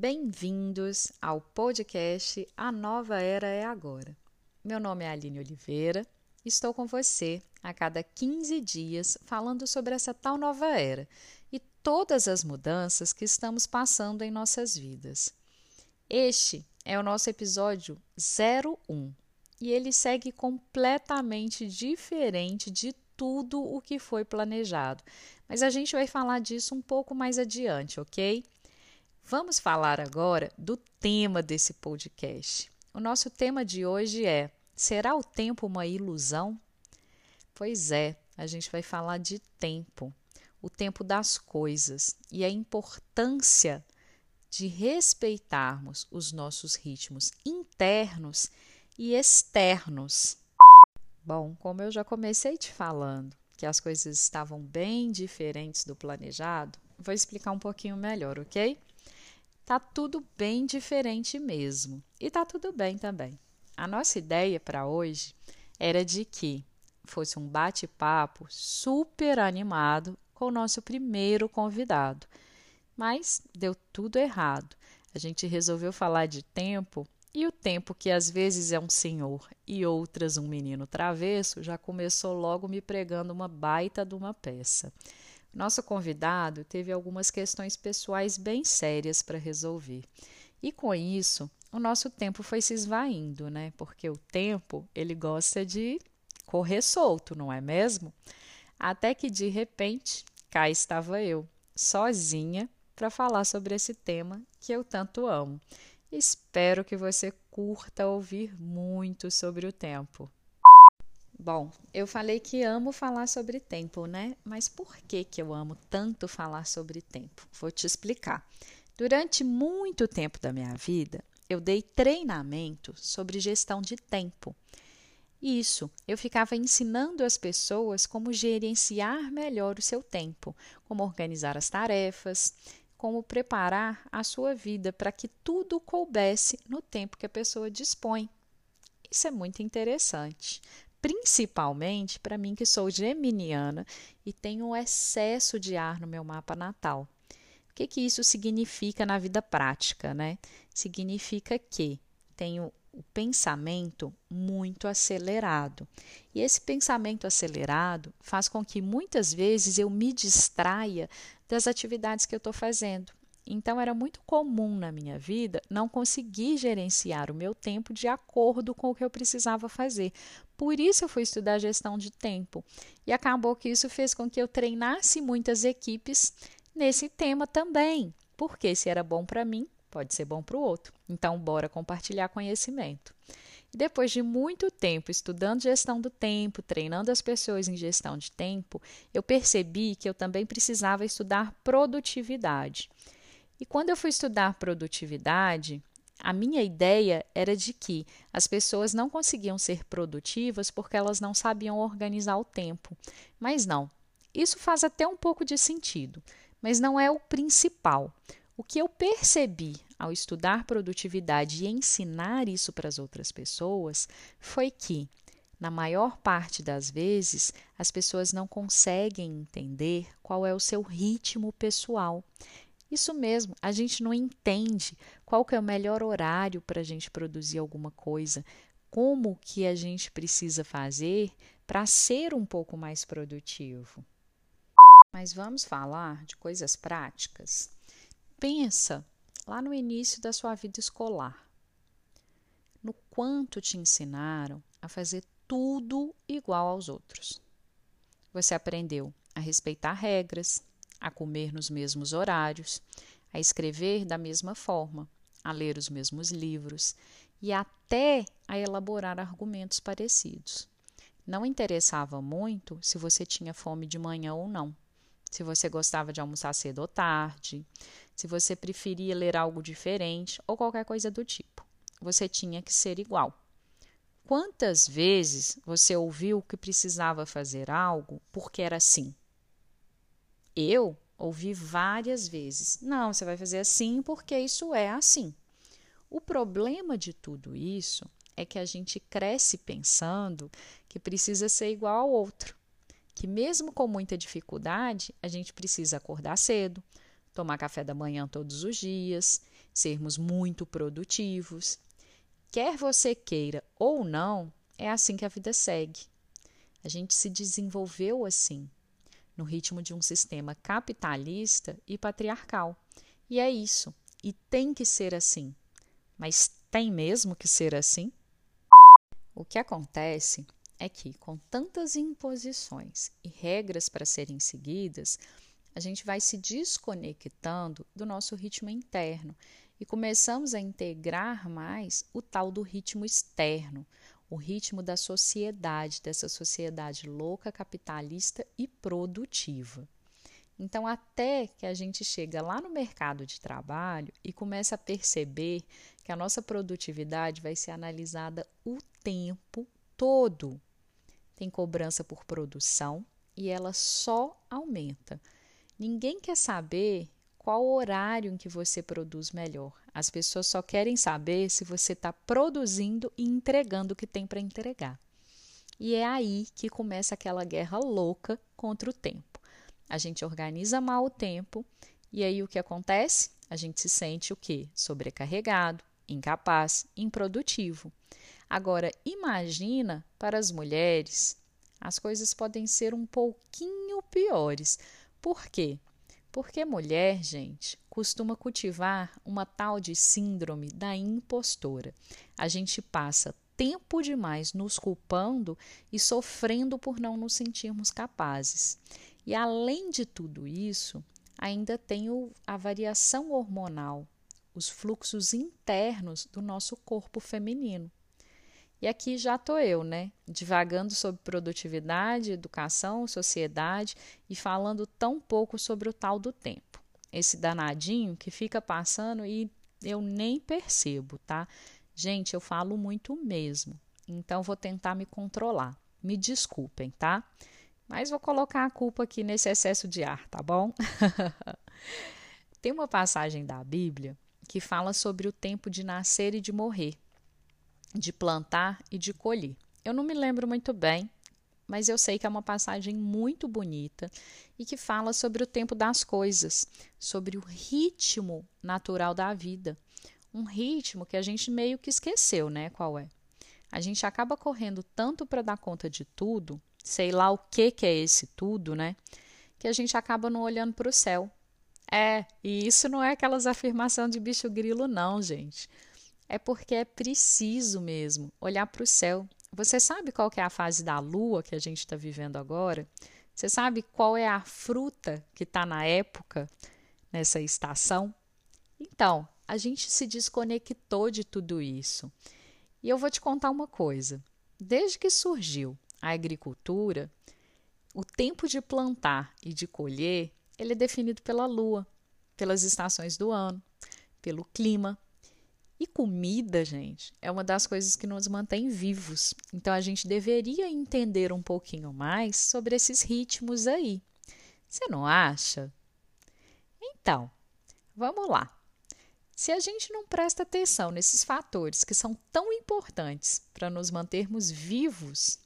Bem-vindos ao podcast A Nova Era é Agora. Meu nome é Aline Oliveira. Estou com você a cada 15 dias falando sobre essa tal nova era e todas as mudanças que estamos passando em nossas vidas. Este é o nosso episódio 01 e ele segue completamente diferente de tudo o que foi planejado. Mas a gente vai falar disso um pouco mais adiante, ok? Vamos falar agora do tema desse podcast. O nosso tema de hoje é: será o tempo uma ilusão? Pois é, a gente vai falar de tempo, o tempo das coisas e a importância de respeitarmos os nossos ritmos internos e externos. Bom, como eu já comecei te falando que as coisas estavam bem diferentes do planejado, vou explicar um pouquinho melhor, ok? Tá tudo bem diferente mesmo. E tá tudo bem também. A nossa ideia para hoje era de que fosse um bate-papo super animado com o nosso primeiro convidado. Mas deu tudo errado. A gente resolveu falar de tempo e o tempo que às vezes é um senhor e outras um menino travesso já começou logo me pregando uma baita de uma peça. Nosso convidado teve algumas questões pessoais bem sérias para resolver. E com isso, o nosso tempo foi se esvaindo, né? Porque o tempo, ele gosta de correr solto, não é mesmo? Até que de repente, cá estava eu, sozinha, para falar sobre esse tema que eu tanto amo. Espero que você curta ouvir muito sobre o tempo. Bom, eu falei que amo falar sobre tempo, né? Mas por que, que eu amo tanto falar sobre tempo? Vou te explicar. Durante muito tempo da minha vida, eu dei treinamento sobre gestão de tempo. Isso, eu ficava ensinando as pessoas como gerenciar melhor o seu tempo, como organizar as tarefas, como preparar a sua vida para que tudo coubesse no tempo que a pessoa dispõe. Isso é muito interessante, principalmente para mim que sou geminiana e tenho um excesso de ar no meu mapa natal. O que, que isso significa na vida prática, né? Significa que tenho o pensamento muito acelerado. E esse pensamento acelerado faz com que muitas vezes eu me distraia das atividades que eu estou fazendo. Então, era muito comum na minha vida não conseguir gerenciar o meu tempo de acordo com o que eu precisava fazer. Por isso, eu fui estudar gestão de tempo. E acabou que isso fez com que eu treinasse muitas equipes nesse tema também. Porque se era bom para mim, pode ser bom para o outro. Então, bora compartilhar conhecimento. E depois de muito tempo estudando gestão do tempo, treinando as pessoas em gestão de tempo, eu percebi que eu também precisava estudar produtividade. E quando eu fui estudar produtividade, a minha ideia era de que as pessoas não conseguiam ser produtivas porque elas não sabiam organizar o tempo. Mas não, isso faz até um pouco de sentido, mas não é o principal. O que eu percebi ao estudar produtividade e ensinar isso para as outras pessoas foi que, na maior parte das vezes, as pessoas não conseguem entender qual é o seu ritmo pessoal. Isso mesmo, a gente não entende qual que é o melhor horário para a gente produzir alguma coisa, como que a gente precisa fazer para ser um pouco mais produtivo. Mas vamos falar de coisas práticas. Pensa lá no início da sua vida escolar, no quanto te ensinaram a fazer tudo igual aos outros. Você aprendeu a respeitar regras, a comer nos mesmos horários, a escrever da mesma forma, a ler os mesmos livros e até a elaborar argumentos parecidos. Não interessava muito se você tinha fome de manhã ou não se você gostava de almoçar cedo ou tarde, se você preferia ler algo diferente ou qualquer coisa do tipo. Você tinha que ser igual. Quantas vezes você ouviu que precisava fazer algo porque era assim? Eu ouvi várias vezes. Não, você vai fazer assim porque isso é assim. O problema de tudo isso é que a gente cresce pensando que precisa ser igual ao outro que, mesmo com muita dificuldade, a gente precisa acordar cedo, tomar café da manhã todos os dias, sermos muito produtivos. Quer você queira ou não, é assim que a vida segue. A gente se desenvolveu assim, no ritmo de um sistema capitalista e patriarcal. E é isso. E tem que ser assim. Mas tem mesmo que ser assim? O que acontece é que, com tantas imposições e regras para serem seguidas, a gente vai se desconectando do nosso ritmo interno e começamos a integrar mais o tal do ritmo externo, o ritmo da sociedade, dessa sociedade louca, capitalista e produtiva. Então, até que a gente chega lá no mercado de trabalho e começa a perceber que a nossa produtividade vai ser analisada o tempo todo. Tem cobrança por produção e ela só aumenta. Ninguém quer saber qual horário em que você produz melhor. As pessoas só querem saber se você está produzindo e entregando o que tem para entregar. E é aí que começa aquela guerra louca contra o tempo. A gente organiza mal o tempo e aí o que acontece? A gente se sente o quê? Sobrecarregado, incapaz, improdutivo. Agora, imagina para as mulheres, as coisas podem ser um pouquinho piores. Por quê? Porque mulher, gente, costuma cultivar uma tal de síndrome da impostora. A gente passa tempo demais nos culpando e sofrendo por não nos sentirmos capazes. E além de tudo isso, ainda tem o, a variação hormonal, os fluxos internos do nosso corpo feminino. E aqui já estou eu, né? Divagando sobre produtividade, educação, sociedade e falando tão pouco sobre o tal do tempo. Esse danadinho que fica passando e eu nem percebo, tá? Gente, eu falo muito mesmo. Então vou tentar me controlar. Me desculpem, tá? Mas vou colocar a culpa aqui nesse excesso de ar, tá bom? Tem uma passagem da Bíblia que fala sobre o tempo de nascer e de morrer de plantar e de colher. Eu não me lembro muito bem, mas eu sei que é uma passagem muito bonita e que fala sobre o tempo das coisas, sobre o ritmo natural da vida. Um ritmo que a gente meio que esqueceu, né? Qual é? A gente acaba correndo tanto para dar conta de tudo, sei lá o que, que é esse tudo, né? Que a gente acaba não olhando para o céu. É, e isso não é aquelas afirmações de bicho grilo, não, gente é porque é preciso mesmo olhar para o céu. Você sabe qual é a fase da lua que a gente está vivendo agora? Você sabe qual é a fruta que está na época, nessa estação? Então, a gente se desconectou de tudo isso. E eu vou te contar uma coisa: desde que surgiu a agricultura, o tempo de plantar e de colher ele é definido pela lua, pelas estações do ano, pelo clima, e comida, gente, é uma das coisas que nos mantém vivos. Então a gente deveria entender um pouquinho mais sobre esses ritmos aí. Você não acha? Então, vamos lá. Se a gente não presta atenção nesses fatores que são tão importantes para nos mantermos vivos,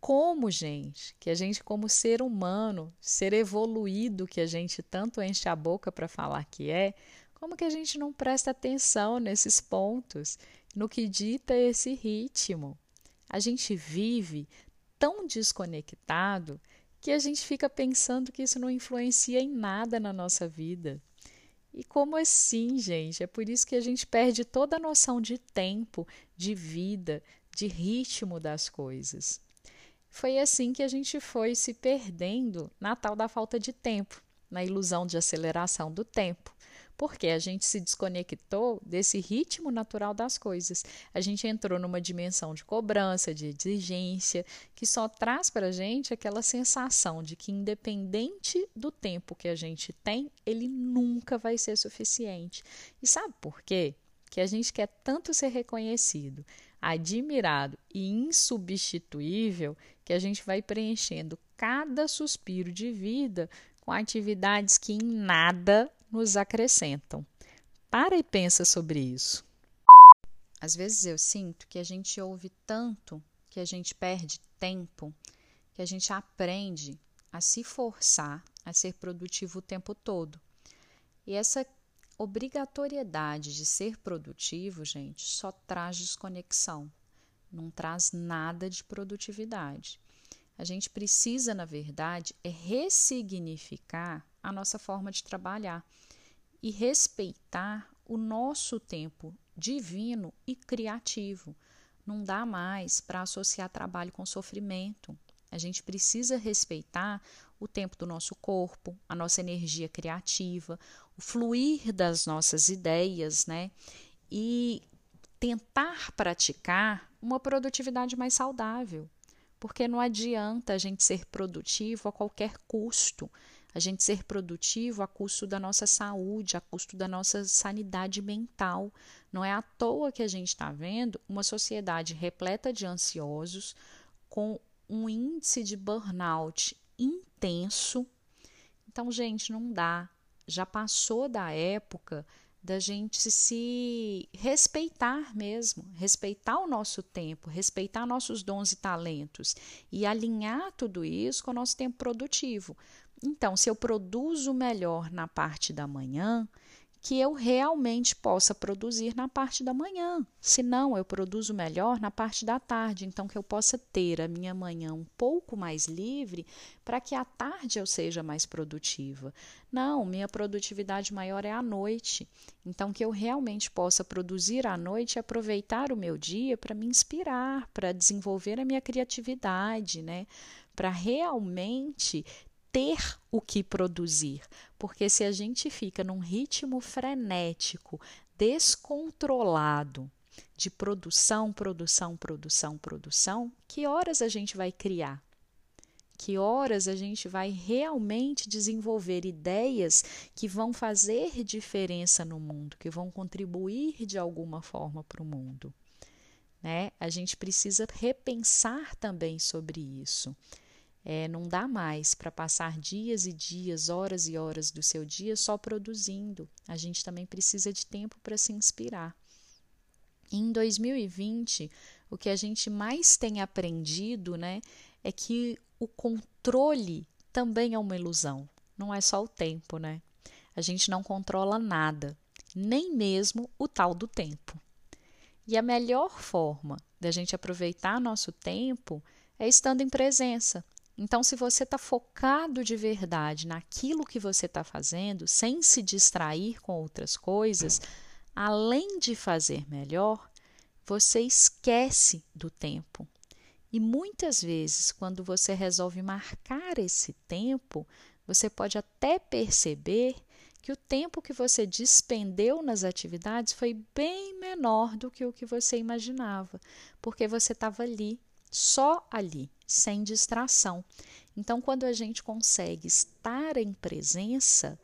como, gente, que a gente, como ser humano, ser evoluído que a gente tanto enche a boca para falar que é, como que a gente não presta atenção nesses pontos, no que dita esse ritmo? A gente vive tão desconectado que a gente fica pensando que isso não influencia em nada na nossa vida. E como assim, gente? É por isso que a gente perde toda a noção de tempo, de vida, de ritmo das coisas. Foi assim que a gente foi se perdendo na tal da falta de tempo, na ilusão de aceleração do tempo porque a gente se desconectou desse ritmo natural das coisas. A gente entrou numa dimensão de cobrança, de exigência, que só traz para a gente aquela sensação de que, independente do tempo que a gente tem, ele nunca vai ser suficiente. E sabe por quê? Que a gente quer tanto ser reconhecido, admirado e insubstituível que a gente vai preenchendo cada suspiro de vida com atividades que em nada nos acrescentam. Para e pensa sobre isso. Às vezes eu sinto que a gente ouve tanto que a gente perde tempo, que a gente aprende a se forçar a ser produtivo o tempo todo. E essa obrigatoriedade de ser produtivo, gente, só traz desconexão, não traz nada de produtividade. A gente precisa, na verdade, é ressignificar a nossa forma de trabalhar e respeitar o nosso tempo divino e criativo. Não dá mais para associar trabalho com sofrimento. A gente precisa respeitar o tempo do nosso corpo, a nossa energia criativa, o fluir das nossas ideias, né? E tentar praticar uma produtividade mais saudável. Porque não adianta a gente ser produtivo a qualquer custo a gente ser produtivo a custo da nossa saúde, a custo da nossa sanidade mental. Não é à toa que a gente está vendo uma sociedade repleta de ansiosos, com um índice de burnout intenso. Então, gente, não dá. Já passou da época da gente se respeitar mesmo, respeitar o nosso tempo, respeitar nossos dons e talentos e alinhar tudo isso com o nosso tempo produtivo. Então, se eu produzo melhor na parte da manhã, que eu realmente possa produzir na parte da manhã. Se não, eu produzo melhor na parte da tarde, então que eu possa ter a minha manhã um pouco mais livre para que à tarde eu seja mais produtiva. Não, minha produtividade maior é à noite. Então que eu realmente possa produzir à noite e aproveitar o meu dia para me inspirar, para desenvolver a minha criatividade, né? Para realmente ter o que produzir, porque se a gente fica num ritmo frenético, descontrolado de produção, produção, produção, produção, que horas a gente vai criar? Que horas a gente vai realmente desenvolver ideias que vão fazer diferença no mundo, que vão contribuir de alguma forma para o mundo? Né? A gente precisa repensar também sobre isso. É, não dá mais para passar dias e dias, horas e horas do seu dia só produzindo. A gente também precisa de tempo para se inspirar. Em 2020, o que a gente mais tem aprendido né, é que o controle também é uma ilusão. Não é só o tempo, né? A gente não controla nada, nem mesmo o tal do tempo. E a melhor forma da gente aproveitar nosso tempo é estando em presença, então, se você está focado de verdade naquilo que você está fazendo, sem se distrair com outras coisas, além de fazer melhor, você esquece do tempo. E muitas vezes, quando você resolve marcar esse tempo, você pode até perceber que o tempo que você despendeu nas atividades foi bem menor do que o que você imaginava, porque você estava ali só ali, sem distração. Então, quando a gente consegue estar em presença,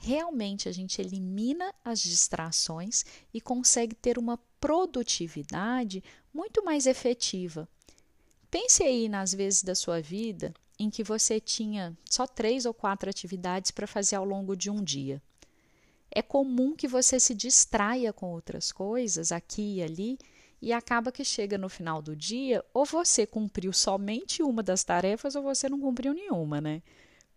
realmente a gente elimina as distrações e consegue ter uma produtividade muito mais efetiva. Pense aí nas vezes da sua vida em que você tinha só três ou quatro atividades para fazer ao longo de um dia. É comum que você se distraia com outras coisas aqui e ali e acaba que chega no final do dia, ou você cumpriu somente uma das tarefas ou você não cumpriu nenhuma, né?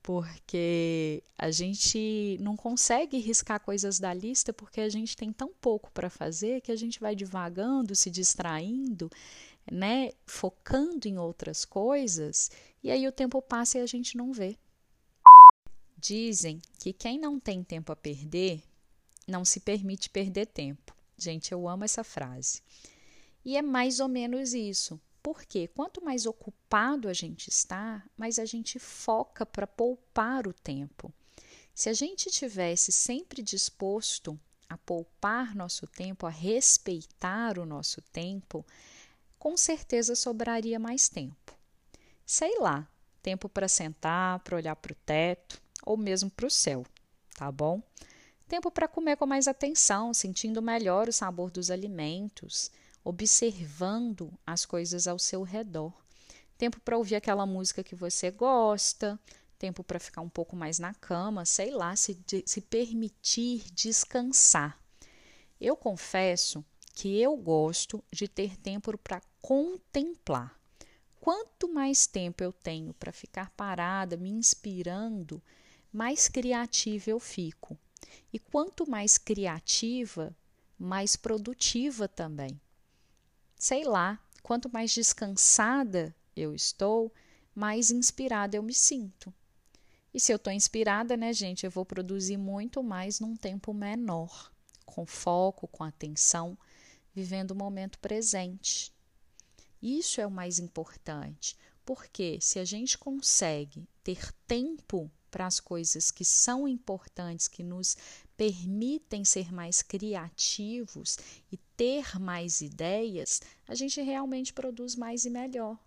Porque a gente não consegue riscar coisas da lista porque a gente tem tão pouco para fazer que a gente vai divagando, se distraindo, né, focando em outras coisas, e aí o tempo passa e a gente não vê. Dizem que quem não tem tempo a perder não se permite perder tempo. Gente, eu amo essa frase. E é mais ou menos isso. Porque quanto mais ocupado a gente está, mais a gente foca para poupar o tempo. Se a gente tivesse sempre disposto a poupar nosso tempo, a respeitar o nosso tempo, com certeza sobraria mais tempo. Sei lá, tempo para sentar, para olhar para o teto ou mesmo para o céu, tá bom? Tempo para comer com mais atenção, sentindo melhor o sabor dos alimentos observando as coisas ao seu redor. Tempo para ouvir aquela música que você gosta, tempo para ficar um pouco mais na cama, sei lá, se, se permitir descansar. Eu confesso que eu gosto de ter tempo para contemplar. Quanto mais tempo eu tenho para ficar parada, me inspirando, mais criativa eu fico. E quanto mais criativa, mais produtiva também. Sei lá, quanto mais descansada eu estou, mais inspirada eu me sinto. E se eu estou inspirada, né, gente, eu vou produzir muito mais num tempo menor, com foco, com atenção, vivendo o momento presente. Isso é o mais importante, porque se a gente consegue ter tempo para as coisas que são importantes, que nos permitem ser mais criativos e ter mais ideias, a gente realmente produz mais e melhor.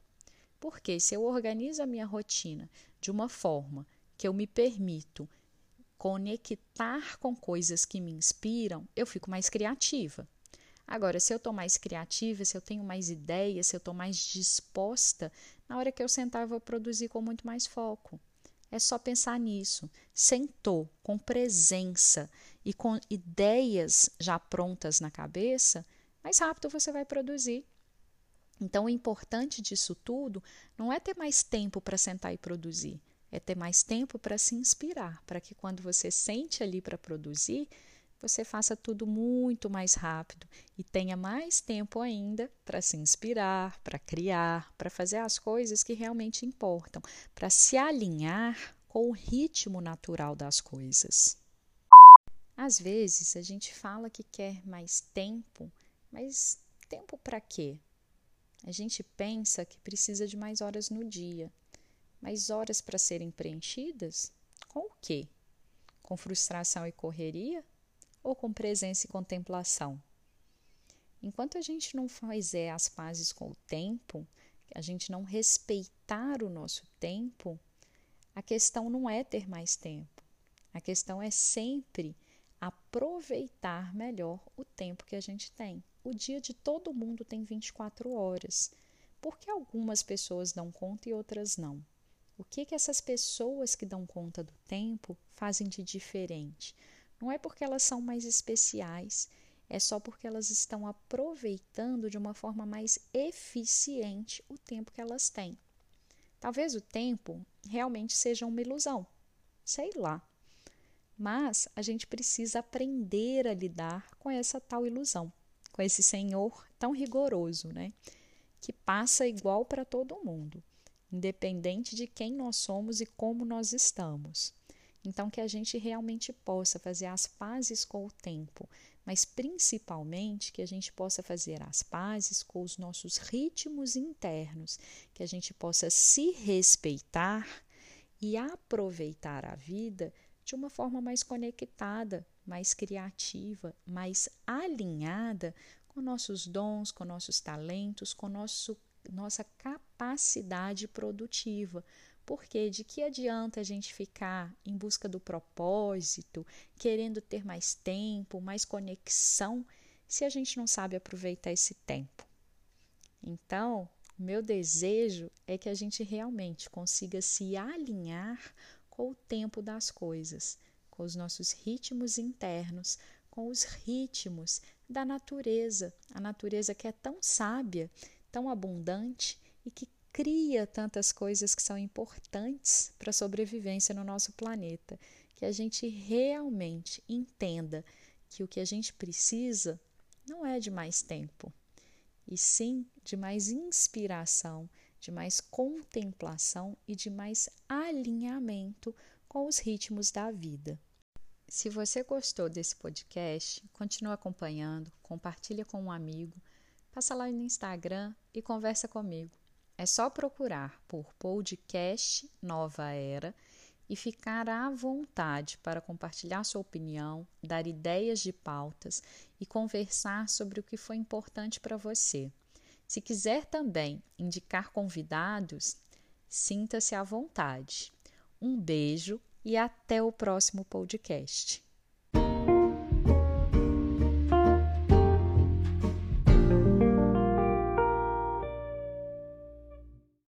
Porque se eu organizo a minha rotina de uma forma que eu me permito conectar com coisas que me inspiram, eu fico mais criativa. Agora, se eu estou mais criativa, se eu tenho mais ideias, se eu estou mais disposta, na hora que eu sentar, eu vou produzir com muito mais foco. É só pensar nisso. Sentou com presença e com ideias já prontas na cabeça, mais rápido você vai produzir. Então, o importante disso tudo não é ter mais tempo para sentar e produzir, é ter mais tempo para se inspirar, para que quando você sente ali para produzir, você faça tudo muito mais rápido e tenha mais tempo ainda para se inspirar, para criar, para fazer as coisas que realmente importam, para se alinhar com o ritmo natural das coisas. Às vezes a gente fala que quer mais tempo, mas tempo para quê? A gente pensa que precisa de mais horas no dia, mais horas para serem preenchidas? Com o quê? Com frustração e correria? Ou com presença e contemplação? Enquanto a gente não fizer as pazes com o tempo, a gente não respeitar o nosso tempo, a questão não é ter mais tempo. A questão é sempre aproveitar melhor o tempo que a gente tem o dia de todo mundo tem 24 horas. Por que algumas pessoas dão conta e outras não? O que, que essas pessoas que dão conta do tempo fazem de diferente? Não é porque elas são mais especiais, é só porque elas estão aproveitando de uma forma mais eficiente o tempo que elas têm. Talvez o tempo realmente seja uma ilusão, sei lá. Mas a gente precisa aprender a lidar com essa tal ilusão com esse Senhor tão rigoroso, né? Que passa igual para todo mundo, independente de quem nós somos e como nós estamos. Então, que a gente realmente possa fazer as pazes com o tempo, mas principalmente que a gente possa fazer as pazes com os nossos ritmos internos, que a gente possa se respeitar e aproveitar a vida de uma forma mais conectada, mais criativa, mais alinhada com nossos dons, com nossos talentos, com nosso, nossa capacidade produtiva. Porque de que adianta a gente ficar em busca do propósito, querendo ter mais tempo, mais conexão, se a gente não sabe aproveitar esse tempo? Então, meu desejo é que a gente realmente consiga se alinhar com o tempo das coisas, com os nossos ritmos internos, com os ritmos da natureza, a natureza que é tão sábia, tão abundante e que cria tantas coisas que são importantes para a sobrevivência no nosso planeta, que a gente realmente entenda que o que a gente precisa não é de mais tempo, e sim de mais inspiração, de mais contemplação e de mais alinhamento com os ritmos da vida. Se você gostou desse podcast, continue acompanhando, compartilha com um amigo, passa lá no Instagram e conversa comigo. É só procurar por podcast Nova Era e ficar à vontade para compartilhar sua opinião, dar ideias de pautas e conversar sobre o que foi importante para você. Se quiser também indicar convidados, sinta-se à vontade. Um beijo e até o próximo podcast.